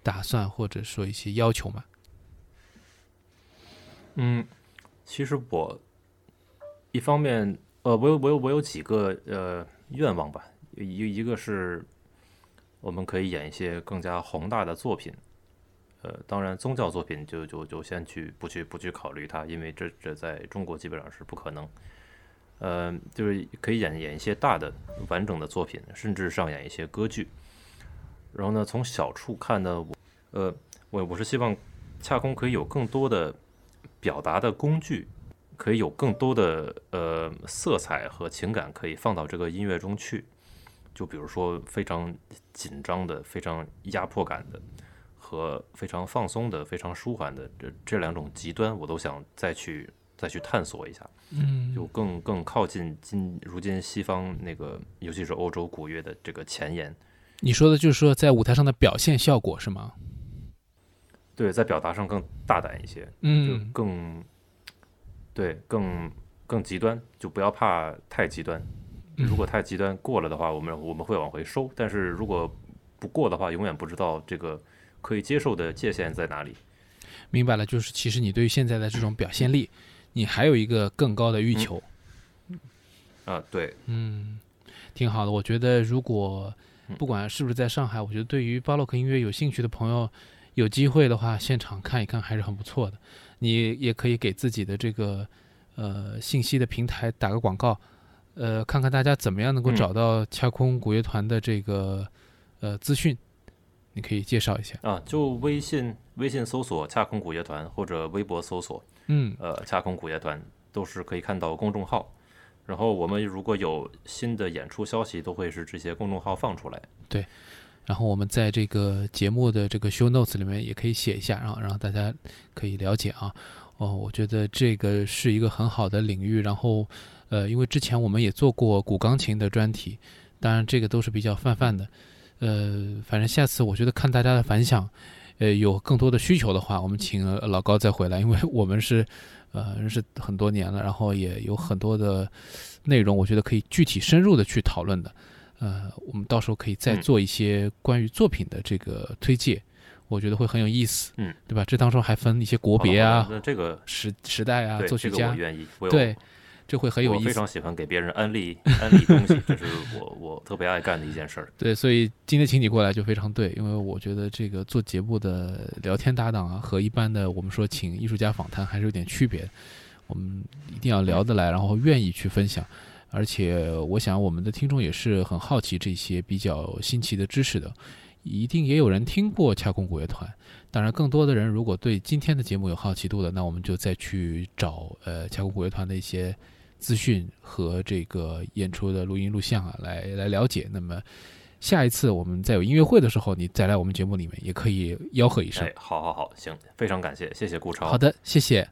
打算，或者说一些要求吗？嗯，其实我一方面，呃，我有我有我有几个呃愿望吧，一一个是我们可以演一些更加宏大的作品，呃，当然宗教作品就就就先去不去不去考虑它，因为这这在中国基本上是不可能。呃，就是可以演演一些大的完整的作品，甚至上演一些歌剧。然后呢，从小处看呢，我呃，我我是希望恰空可以有更多的表达的工具，可以有更多的呃色彩和情感可以放到这个音乐中去。就比如说非常紧张的、非常压迫感的，和非常放松的、非常舒缓的这这两种极端，我都想再去再去探索一下。嗯就更更靠近今如今西方那个，尤其是欧洲古乐的这个前沿。你说的就是说在舞台上的表现效果是吗？对，在表达上更大胆一些，就嗯更对更更极端，就不要怕太极端。如果太极端过了的话，我们我们会往回收；但是如果不过的话，永远不知道这个可以接受的界限在哪里。明白了，就是其实你对于现在的这种表现力，你还有一个更高的欲求。啊，对，嗯，挺好的。我觉得如果嗯不管是不是在上海，我觉得对于巴洛克音乐有兴趣的朋友，有机会的话，现场看一看还是很不错的。你也可以给自己的这个呃信息的平台打个广告，呃，看看大家怎么样能够嗯找到恰空古乐团的这个呃资讯，你可以介绍一下。啊，就微信微信搜索“恰空古乐团”或者微博搜索嗯呃，恰空古乐团都是可以看到公众号。然后我们如果有新的演出消息，都会是这些公众号放出来。对然后我们在这个节目的这个 show notes 里面也可以写一下，然后让大家可以了解啊。哦，我觉得这个是一个很好的领域。然后，呃，因为之前我们也做过古钢琴的专题，当然这个都是比较泛泛的。呃，反正下次我觉得看大家的反响，呃，有更多的需求的话，我们请呃老高再回来，因为我们是呃认识很多年了，然后也有很多的内容，我觉得可以具体深入的去讨论的。呃，我们到时候可以再嗯做一些关于作品的这个推介，我觉得会很有意思，嗯，对吧？这当中还分一些国别啊那这个时时代啊、作曲家，这个我愿意，我有对，这会很有意思。我非常喜欢给别人安利安利东西，这是我我特别爱干的一件事儿。对，所以今天请你过来就非常对，因为我觉得这个做节目的聊天搭档啊，和一般的我们说请艺术家访谈还是有点区别的。我们一定要聊得来，然后愿意去分享。而且我想我们的听众也是很好奇这些比较新奇的知识的，一定也有人听过恰空古乐团。当然，更多的人如果对今天的节目有好奇度的，那我们就再去找呃恰空古乐团的一些资讯和这个演出的录音录像啊，来来了解。那么下一次我们再有音乐会的时候，你再来我们节目里面也可以吆喝一声。哎，好好好，行，非常感谢，谢谢顾超。好的，谢谢。